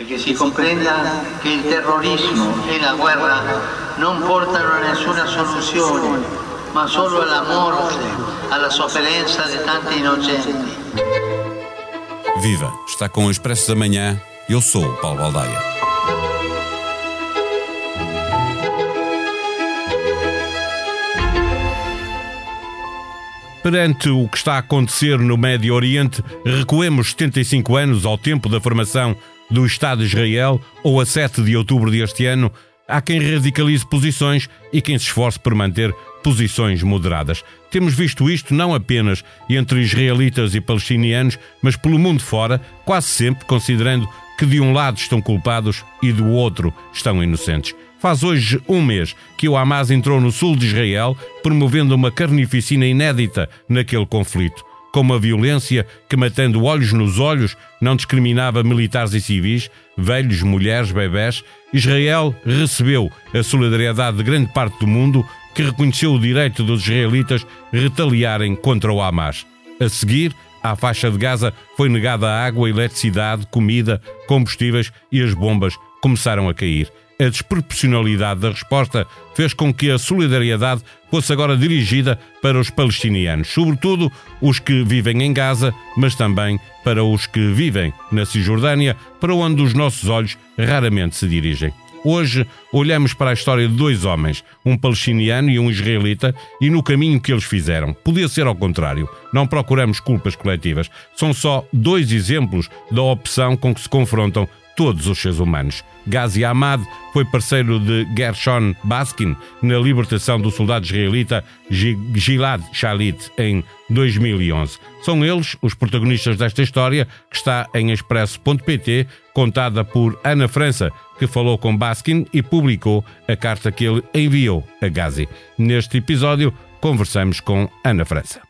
e que se comprenda che il terrorismo e la guerra non portano a nessuna soluzione, ma solo alla morte, alla sofferenza di tanti innocenti. Viva! Está com o Expresso da Manhã. Eu sou o Paulo Baldaia. Perante o que está a acontecer no Médio Oriente, recuemos 75 anos ao tempo da formação do Estado de Israel ou a 7 de outubro deste ano. Há quem radicalize posições e quem se esforce por manter posições moderadas. Temos visto isto não apenas entre israelitas e palestinianos, mas pelo mundo fora, quase sempre considerando que de um lado estão culpados e do outro estão inocentes. Faz hoje um mês que o Hamas entrou no sul de Israel, promovendo uma carnificina inédita naquele conflito. Com uma violência que, matando olhos nos olhos, não discriminava militares e civis, velhos, mulheres, bebés, Israel recebeu a solidariedade de grande parte do mundo que reconheceu o direito dos israelitas retaliarem contra o Hamas. A seguir, à faixa de Gaza foi negada água, eletricidade, comida, combustíveis e as bombas começaram a cair a desproporcionalidade da resposta fez com que a solidariedade fosse agora dirigida para os palestinianos, sobretudo os que vivem em Gaza, mas também para os que vivem na Cisjordânia, para onde os nossos olhos raramente se dirigem. Hoje olhamos para a história de dois homens, um palestiniano e um israelita, e no caminho que eles fizeram. Podia ser ao contrário. Não procuramos culpas coletivas. São só dois exemplos da opção com que se confrontam todos os seres humanos. Ghazi Ahmad foi parceiro de Gershon Baskin na libertação do soldado israelita Gilad Shalit em 2011. São eles os protagonistas desta história que está em expresso.pt, contada por Ana França, que falou com Baskin e publicou a carta que ele enviou a Ghazi. Neste episódio, conversamos com Ana França.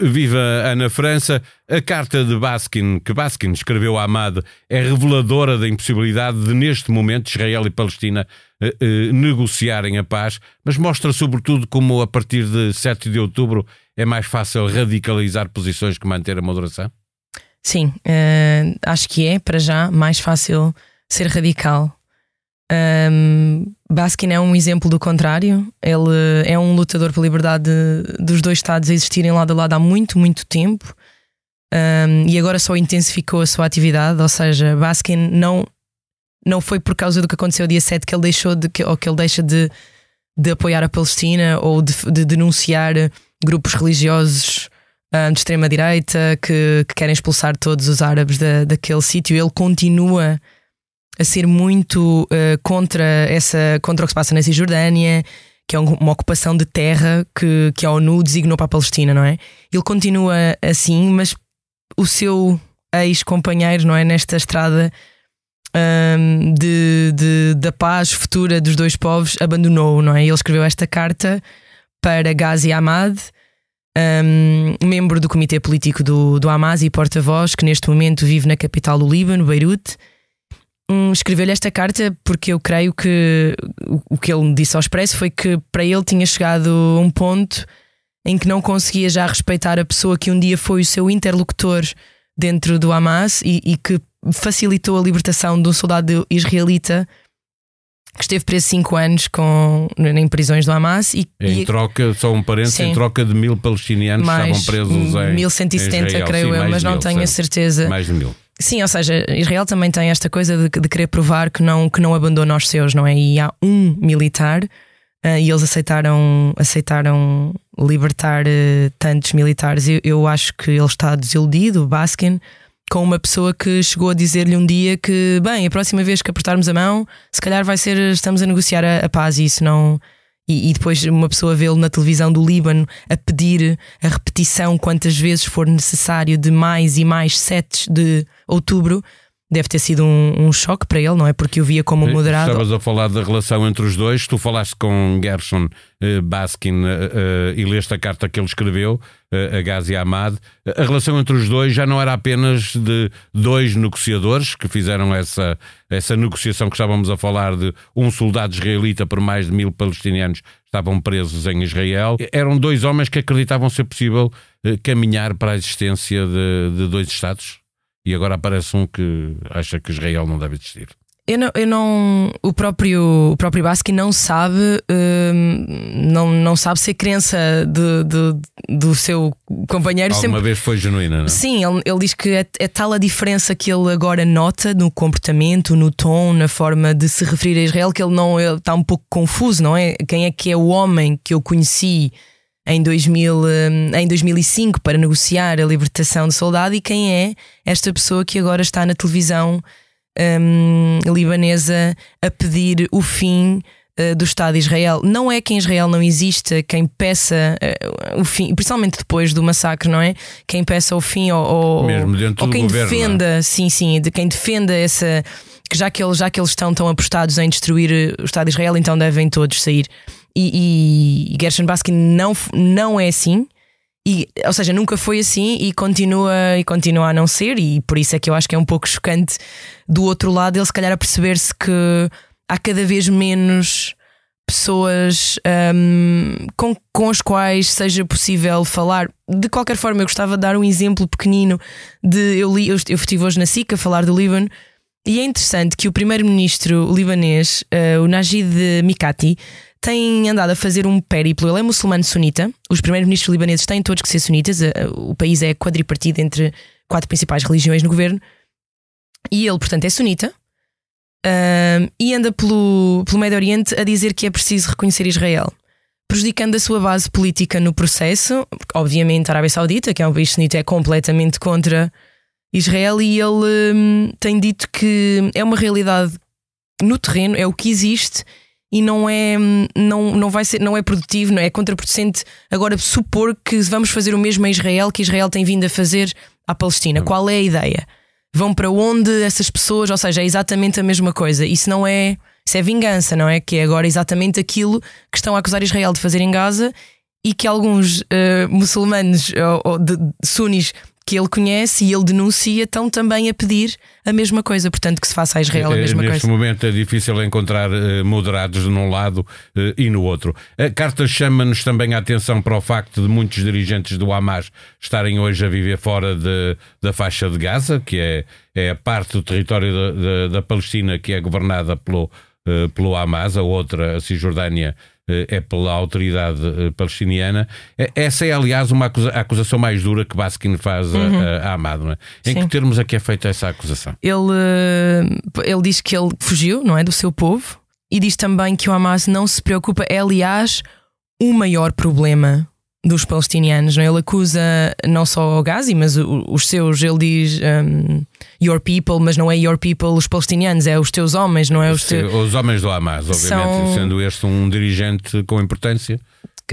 Viva Ana França! A carta de Baskin, que Baskin escreveu a Ahmad, é reveladora da impossibilidade de, neste momento, Israel e Palestina eh, eh, negociarem a paz, mas mostra sobretudo como, a partir de 7 de outubro, é mais fácil radicalizar posições que manter a moderação? Sim, uh, acho que é, para já, mais fácil ser radical. Um, Baskin é um exemplo do contrário. Ele é um lutador pela liberdade dos dois Estados a existirem lado a lado há muito, muito tempo. Um, e agora só intensificou a sua atividade, ou seja, Baskin não, não foi por causa do que aconteceu dia 7 que ele deixou de ou que ele deixa de, de apoiar a Palestina ou de, de denunciar grupos religiosos um, de extrema-direita que, que, querem expulsar todos os árabes da, daquele sítio. Ele continua a ser muito uh, contra, essa, contra o que se passa na Cisjordânia, que é uma ocupação de terra que, que a ONU designou para a Palestina, não é? Ele continua assim, mas o seu ex-companheiro, não é? Nesta estrada um, de, de, da paz futura dos dois povos, abandonou, não é? Ele escreveu esta carta para Ghazi Ahmad, um, membro do comitê político do, do Hamas e porta-voz, que neste momento vive na capital do Líbano, Beirute. Um, Escreveu-lhe esta carta porque eu creio que o, o que ele me disse ao expresso foi que para ele tinha chegado a um ponto em que não conseguia já respeitar a pessoa que um dia foi o seu interlocutor dentro do Hamas e, e que facilitou a libertação de um soldado israelita que esteve preso 5 anos com, em prisões do Hamas. E, em e, troca, só um parênteses, em troca de mil palestinianos que estavam presos em 1170, em Israel. creio Sim, eu, mas não mil, tenho a certeza. Mais de mil. Sim, ou seja, Israel também tem esta coisa de, de querer provar que não, que não abandona os seus, não é? E há um militar uh, e eles aceitaram, aceitaram libertar uh, tantos militares. Eu, eu acho que ele está desiludido, Baskin com uma pessoa que chegou a dizer-lhe um dia que, bem, a próxima vez que apertarmos a mão, se calhar vai ser, estamos a negociar a, a paz e isso não. E, e depois uma pessoa vê-lo na televisão do Líbano a pedir a repetição quantas vezes for necessário de mais e mais sets de outubro. Deve ter sido um, um choque para ele, não é? Porque o via como moderado. Estavas a falar da relação entre os dois. Tu falaste com Gershon uh, Baskin uh, uh, e leste a carta que ele escreveu. A Ghazi Ahmad. A relação entre os dois já não era apenas de dois negociadores que fizeram essa, essa negociação que estávamos a falar de um soldado israelita por mais de mil palestinianos estavam presos em Israel. Eram dois homens que acreditavam ser possível eh, caminhar para a existência de, de dois Estados. E agora aparece um que acha que Israel não deve existir. Eu não, eu não, o próprio, o próprio Basque não sabe, hum, não, não sabe se a crença de, de, do seu companheiro Alguma sempre... vez foi genuína, não? É? Sim, ele, ele diz que é, é, tal a diferença que ele agora nota no comportamento, no tom, na forma de se referir a Israel, que ele não ele está um pouco confuso, não é? Quem é que é o homem que eu conheci em, 2000, hum, em 2005 para negociar a libertação do soldado e quem é esta pessoa que agora está na televisão um, libanesa a pedir o fim uh, do Estado de Israel. Não é que em Israel não exista quem peça uh, o fim, principalmente depois do massacre, não é? Quem peça o fim ou, ou, Mesmo dentro ou quem do governo, defenda, é? sim, sim, de quem defenda essa. Que já que, eles, já que eles estão tão apostados em destruir eh, o Estado de Israel, então devem todos sair. E, e Gershon Baskin não, não é assim. E, ou seja, nunca foi assim e continua, e continua a não ser, e por isso é que eu acho que é um pouco chocante do outro lado ele se calhar a perceber-se que há cada vez menos pessoas um, com, com as quais seja possível falar. De qualquer forma, eu gostava de dar um exemplo pequenino de eu li, eu, estive hoje na SICA a falar do Líbano. E é interessante que o primeiro-ministro libanês, uh, o Najid Mikati, tem andado a fazer um périplo. Ele é muçulmano sunita. Os primeiros ministros libaneses têm todos que ser sunitas. O país é quadripartido entre quatro principais religiões no governo. E ele, portanto, é sunita. e anda pelo, pelo Médio Oriente a dizer que é preciso reconhecer Israel, prejudicando a sua base política no processo. Obviamente, a Arábia Saudita, que é um país sunita, é completamente contra Israel. E ele hum, tem dito que é uma realidade no terreno, é o que existe e não é não, não vai ser não é produtivo, não é, é contraproducente agora supor que vamos fazer o mesmo a Israel que Israel tem vindo a fazer à Palestina. Qual é a ideia? Vão para onde essas pessoas, ou seja, é exatamente a mesma coisa. Isso não é, isso é vingança, não é? Que é agora exatamente aquilo que estão a acusar Israel de fazer em Gaza e que alguns uh, muçulmanos ou, ou de, de sunis que ele conhece e ele denuncia, estão também a pedir a mesma coisa, portanto, que se faça a Israel a eh, mesma Neste coisa. momento é difícil encontrar uh, moderados num lado uh, e no outro. A carta chama-nos também a atenção para o facto de muitos dirigentes do Hamas estarem hoje a viver fora de, da faixa de Gaza, que é, é a parte do território da, da, da Palestina que é governada pelo, uh, pelo Hamas, a outra, a Cisjordânia, eh, é pela autoridade eh, palestiniana. Eh, essa é, aliás, uma acusa acusação mais dura que Baskin faz uhum. a, a Amado. Não é? Em Sim. que termos é que é feita essa acusação? Ele, ele diz que ele fugiu, não é? Do seu povo e diz também que o Hamas não se preocupa. É, aliás, o maior problema dos palestinianos. Não? É? Ele acusa não só o Gazi, mas os seus, ele diz um, your people, mas não é your people os palestinianos, é os teus homens, não é os teus. Os homens do Hamas, obviamente, São... sendo este um dirigente com importância.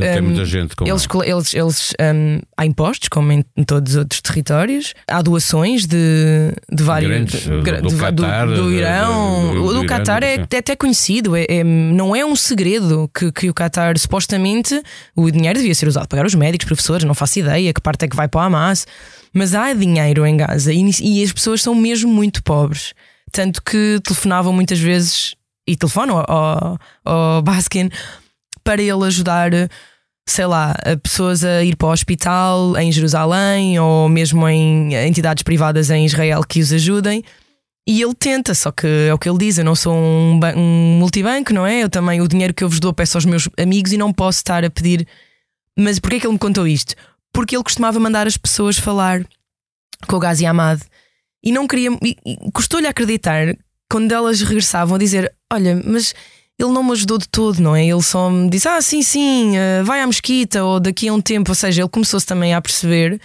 Tem muita gente com eles, eles, eles um, há impostos, como em, todos os outros territórios, há doações de, de vários Grandes, de, do, do, Qatar, do, do Irão. Do, o do Qatar é, é, até conhecido, é, é, não é um segredo que, que o Qatar supostamente o dinheiro devia ser usado para pagar os médicos, professores, não faço ideia que parte é que vai para o Hamas, mas há dinheiro em Gaza e, e as pessoas são mesmo muito pobres. Tanto que telefonavam muitas vezes e telefonam ao, ao Baskin para ele ajudar, sei lá, pessoas a ir para o hospital em Jerusalém ou mesmo em entidades privadas em Israel que os ajudem. E ele tenta, só que é o que ele diz: eu não sou um, um multibanco, não é? Eu também, o dinheiro que eu vos dou, peço aos meus amigos e não posso estar a pedir. Mas porquê é que ele me contou isto? Porque ele costumava mandar as pessoas falar com o Gazi Ahmad e não queria. Custou-lhe acreditar quando elas regressavam a dizer: Olha, mas ele não me ajudou de todo, não é? Ele só me disse: Ah, sim, sim, eh, vai à mesquita ou daqui a um tempo. Ou seja, ele começou-se também a perceber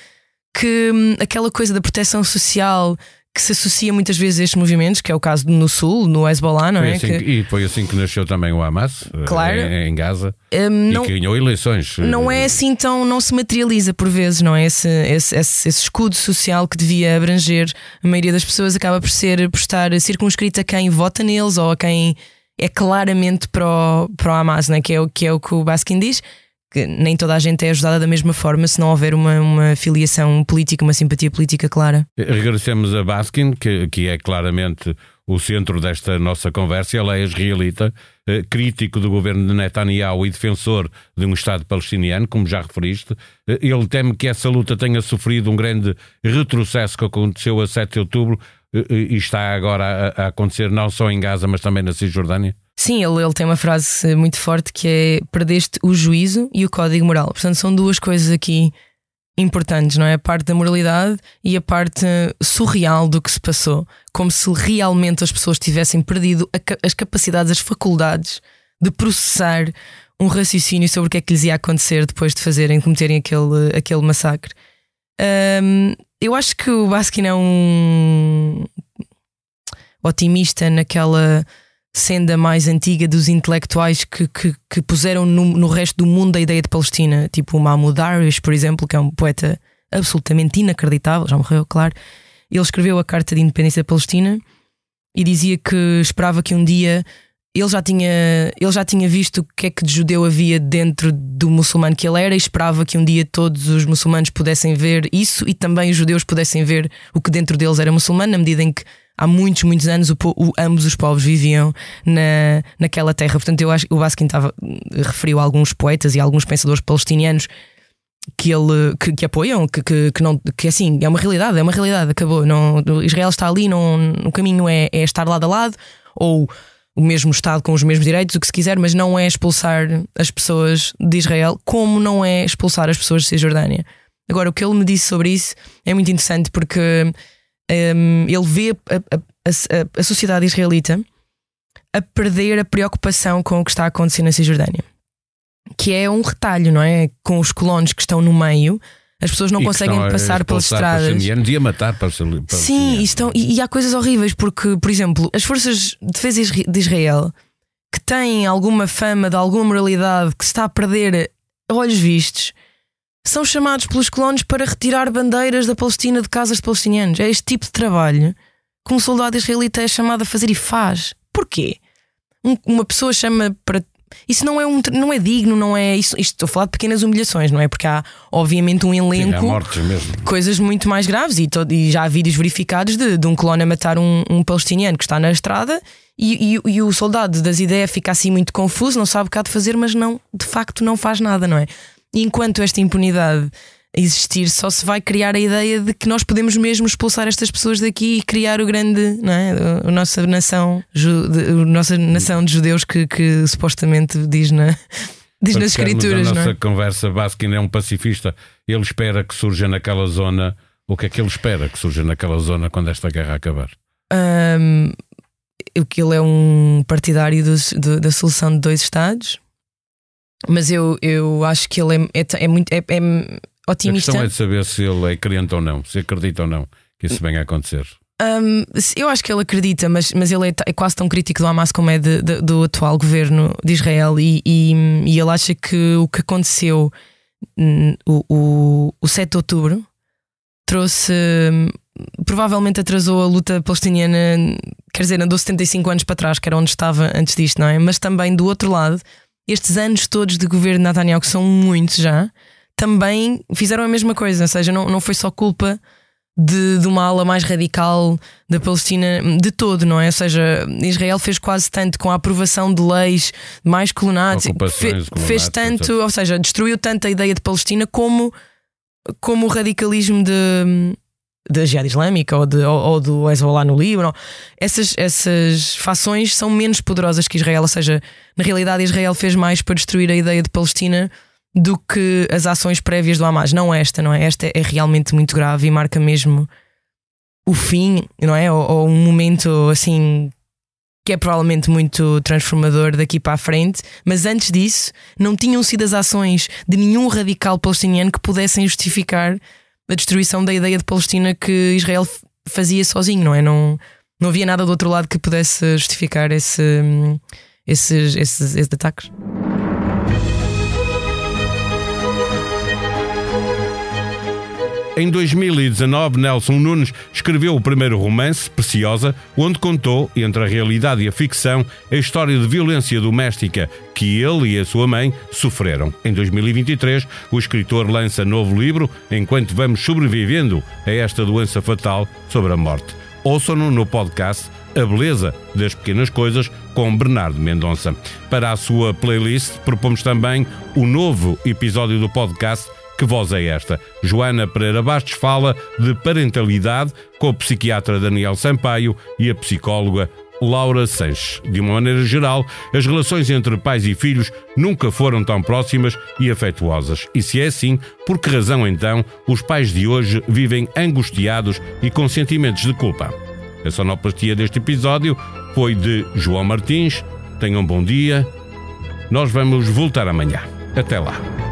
que hum, aquela coisa da proteção social que se associa muitas vezes a estes movimentos, que é o caso no Sul, no Hezbollah, não foi é? Assim que... E foi assim que nasceu também o Hamas, eh, claro. em, em Gaza, um, não, e que ganhou eleições. Não é assim tão, não se materializa por vezes, não é? Esse, esse, esse, esse, escudo social que devia abranger a maioria das pessoas acaba por ser, por estar circunscrito a quem vota neles ou a quem é claramente para o, para o Hamas, né? que, é o, que é o que o Baskin diz, que nem toda a gente é ajudada da mesma forma se não houver uma, uma filiação política, uma simpatia política clara. Regressemos a Baskin, que, que é claramente o centro desta nossa conversa. Ele é israelita, eh, crítico do governo de Netanyahu e defensor de um Estado palestiniano, como já referiste. Eh, ele teme que essa luta tenha sofrido um grande retrocesso que aconteceu a 7 de outubro e está agora a, a acontecer não só em Gaza, mas também na Cisjordânia? Sim, ele, ele tem uma frase muito forte que é perdeste o juízo e o código moral. Portanto, são duas coisas aqui importantes, não é? A parte da moralidade e a parte surreal do que se passou. Como se realmente as pessoas tivessem perdido as capacidades, as faculdades de processar um raciocínio sobre o que é que lhes ia acontecer depois de fazerem, cometerem aquele, aquele massacre. Um, eu acho que o Baskin é um otimista naquela senda mais antiga dos intelectuais que, que, que puseram no, no, resto do mundo a ideia de Palestina, tipo o Mahmoud Darwish, por exemplo, que é um poeta absolutamente inacreditável, já morreu, claro. Ele escreveu a Carta de Independência da Palestina e dizia que esperava que um dia ele já tinha ele já tinha visto o que é que de judeu havia dentro do muçulmano que ele era e esperava que um dia todos os muçulmanos pudessem ver isso e também os judeus pudessem ver o que dentro deles era muçulmano na medida em que há muitos, muitos anos o, o, ambos os povos viviam na, naquela terra. Portanto, eu acho o Baskin estava, referiu a alguns poetas e alguns pensadores palestinianos que ele que, que apoiam, que, que, que, não, que assim, é uma realidade, é uma realidade, acabou. Não, Israel está ali, não, o caminho é, é estar lado a lado, ou o mesmo Estado com os mesmos direitos, o que se quiser, mas não é expulsar as pessoas de Israel, como não é expulsar as pessoas de Cisjordânia. Agora, o que ele me disse sobre isso é muito interessante porque um, ele vê a, a, a, sociedade israelita a perder a preocupação com o que está a acontecer na Cisjordânia, que é um retalho, não é? Com os colonos que estão no meio. As pessoas não conseguem passar pelas estradas. E a matar para, para Sim, e, estão, e, e, há coisas horríveis, porque, por exemplo, as forças de defesa de Israel, que têm alguma fama de alguma moralidade que se está a perder a olhos vistos, são chamados pelos colonos para retirar bandeiras da Palestina de casas de palestinianos. É este tipo de trabalho que um soldado israelita é chamado a fazer e faz. Porquê? Um, uma pessoa chama para. Isso não é, um, não é digno, não é. Isso, isto estou a falar de pequenas humilhações, não é? Porque há, obviamente, um elenco. Sim. Coisas muito mais graves e, todo, e já há vídeos verificados de, de um colono a matar um, um palestiniano que está na estrada e, e, e, o soldado das ideias fica assim muito confuso, não sabe o que há de fazer, mas não, de facto, não faz nada, não é? E enquanto esta impunidade existir, só se vai criar a ideia de que nós podemos mesmo expulsar estas pessoas daqui e criar o grande, não é? A nossa nação, a nossa nação de judeus que, que supostamente diz na. Diz nas escrituras, a nossa não é? conversa, Baskin é um pacifista. Ele espera que surja naquela zona. O que é que ele espera que surja naquela zona quando esta guerra acabar? Um, que ele é um partidário do, do, da solução de dois Estados, mas eu, eu acho que ele é, é, é muito é, é otimista. A questão é de saber se ele é crente ou não, se acredita ou não que isso venha a acontecer. Um, eu acho que ele acredita, mas, mas ele é, é, quase tão crítico do Hamas como é de, de, do atual governo de Israel e, e, e, ele acha que o que aconteceu o, o, o 7 de outubro trouxe provavelmente atrasou a luta palestiniana, quer dizer, andou 75 anos para trás, que era onde estava antes disto, não é? Mas também do outro lado estes anos todos de governo de Netanyahu, que são muitos já, também fizeram a mesma coisa. Ou seja, não, não foi só culpa de, de uma ala mais radical da Palestina, de todo, não é? Ou seja, Israel fez quase tanto com a aprovação de leis mais colonadas, fe, fez tanto, ou seja, destruiu tanto a ideia de Palestina como, como o radicalismo de da Jihad Islâmica ou, de, ou, ou, do Hezbollah no Líbano, essas, essas fações são menos poderosas que Israel. Ou seja, na realidade, Israel fez mais para destruir a ideia de Palestina do que as ações prévias do Hamas. Não esta, não é? Esta é realmente muito grave e marca mesmo o fim, não é? Ou, ou um momento assim que é provavelmente muito transformador daqui para a frente, mas antes disso não tinham sido as ações de nenhum radical palestiniano que pudessem justificar da destruição da ideia de Palestina que Israel fazia sozinho, não é? Não, não havia nada do outro lado que pudesse justificar esse, esses, esses, esses ataques. Em 2019, Nelson Nunes escreveu o primeiro romance, Preciosa, onde contou, entre a realidade e a ficção, a história de violência doméstica que ele e a sua mãe sofreram. Em 2023, o escritor lança novo livro, Enquanto Vamos Sobrevivendo a esta doença fatal sobre a morte. Ouçam-no no podcast A Beleza das Pequenas Coisas com Bernardo Mendonça. Para a sua playlist, propomos também o novo episódio do podcast que voz é esta? Joana Pereira Bastos fala de parentalidade com o psiquiatra Daniel Sampaio e a psicóloga Laura Sanches. De uma maneira geral, as relações entre pais e filhos nunca foram tão próximas e afetuosas. E se é assim, por que razão então os pais de hoje vivem angustiados e com sentimentos de culpa? A sonoplastia deste episódio foi de João Martins. Tenham um bom dia. Nós vamos voltar amanhã. Até lá.